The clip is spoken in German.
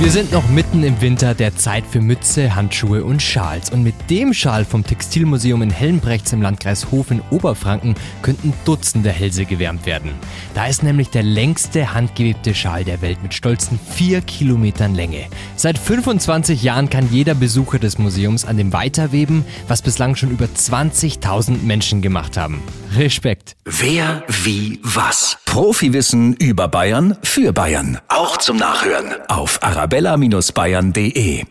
Wir sind noch mitten im Winter der Zeit für Mütze, Handschuhe und Schals. Und mit dem Schal vom Textilmuseum in Helmbrechts im Landkreis Hof in Oberfranken könnten Dutzende Hälse gewärmt werden. Da ist nämlich der längste handgewebte Schal der Welt mit stolzen vier Kilometern Länge. Seit 25 Jahren kann jeder Besucher des Museums an dem weiterweben, was bislang schon über 20.000 Menschen gemacht haben. Respekt. Wer, wie, was? Profiwissen über Bayern für Bayern. Auch zum Nachhören auf arabella-bayern.de.